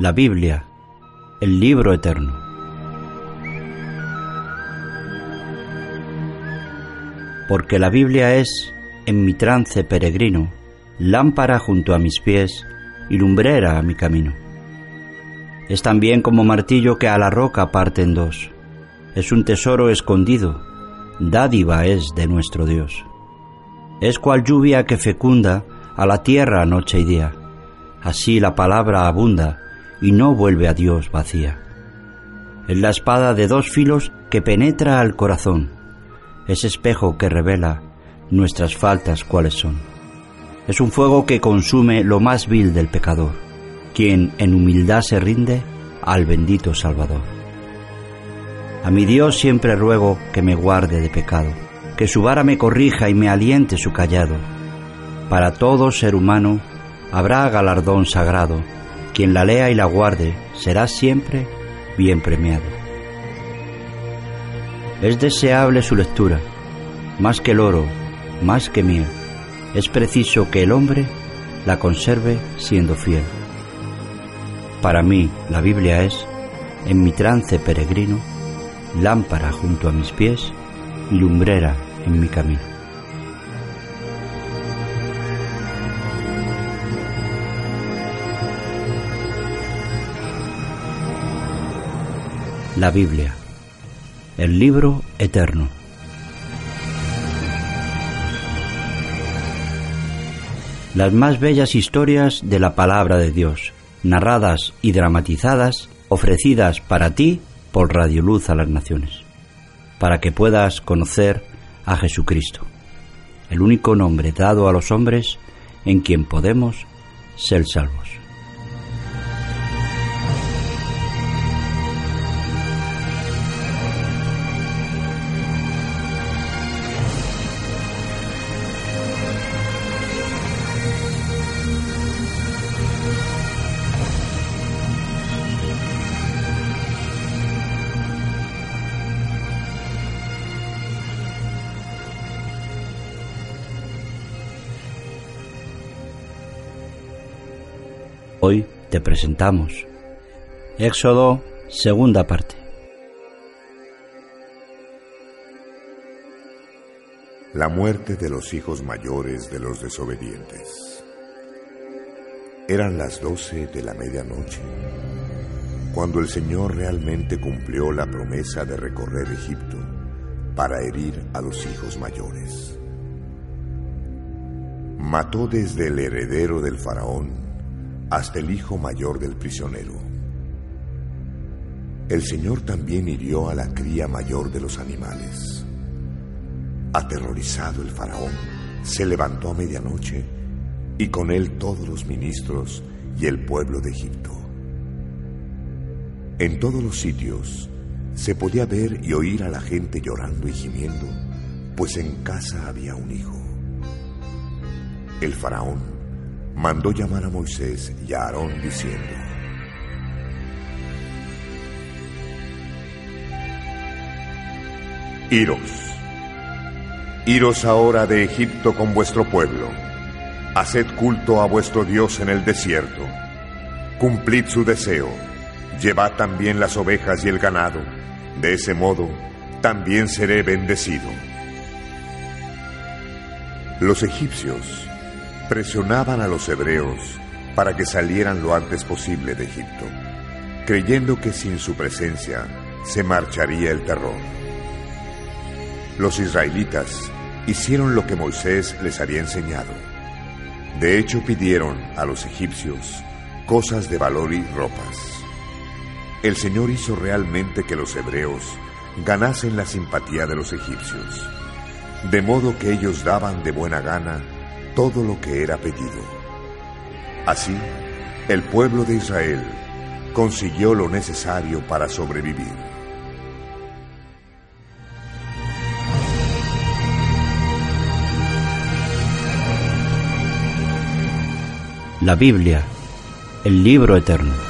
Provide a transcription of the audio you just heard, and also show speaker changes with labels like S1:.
S1: La Biblia, el libro eterno. Porque la Biblia es, en mi trance peregrino, lámpara junto a mis pies y lumbrera a mi camino. Es también como martillo que a la roca parte en dos. Es un tesoro escondido, dádiva es de nuestro Dios. Es cual lluvia que fecunda a la tierra noche y día. Así la palabra abunda y no vuelve a Dios vacía. Es la espada de dos filos que penetra al corazón, es espejo que revela nuestras faltas cuáles son. Es un fuego que consume lo más vil del pecador, quien en humildad se rinde al bendito Salvador. A mi Dios siempre ruego que me guarde de pecado, que su vara me corrija y me aliente su callado. Para todo ser humano habrá galardón sagrado, quien la lea y la guarde será siempre bien premiado. Es deseable su lectura, más que el oro, más que miel. Es preciso que el hombre la conserve siendo fiel. Para mí la Biblia es, en mi trance peregrino, lámpara junto a mis pies y lumbrera en mi camino. La Biblia, el libro eterno. Las más bellas historias de la palabra de Dios, narradas y dramatizadas, ofrecidas para ti por Radio Luz a las Naciones, para que puedas conocer a Jesucristo, el único nombre dado a los hombres en quien podemos ser salvos. Hoy te presentamos Éxodo, segunda parte.
S2: La muerte de los hijos mayores de los desobedientes. Eran las doce de la medianoche, cuando el Señor realmente cumplió la promesa de recorrer Egipto para herir a los hijos mayores. Mató desde el heredero del faraón hasta el hijo mayor del prisionero. El Señor también hirió a la cría mayor de los animales. Aterrorizado el faraón, se levantó a medianoche y con él todos los ministros y el pueblo de Egipto. En todos los sitios se podía ver y oír a la gente llorando y gimiendo, pues en casa había un hijo. El faraón mandó llamar a Moisés y a Aarón diciendo, Iros, iros ahora de Egipto con vuestro pueblo, haced culto a vuestro Dios en el desierto, cumplid su deseo, llevad también las ovejas y el ganado, de ese modo también seré bendecido. Los egipcios presionaban a los hebreos para que salieran lo antes posible de Egipto, creyendo que sin su presencia se marcharía el terror. Los israelitas hicieron lo que Moisés les había enseñado. De hecho, pidieron a los egipcios cosas de valor y ropas. el Señor hizo realmente que los hebreos ganasen la simpatía de los egipcios, de modo que ellos daban de buena gana todo lo que era pedido. Así, el pueblo de Israel consiguió lo necesario para sobrevivir.
S1: La Biblia, el libro eterno.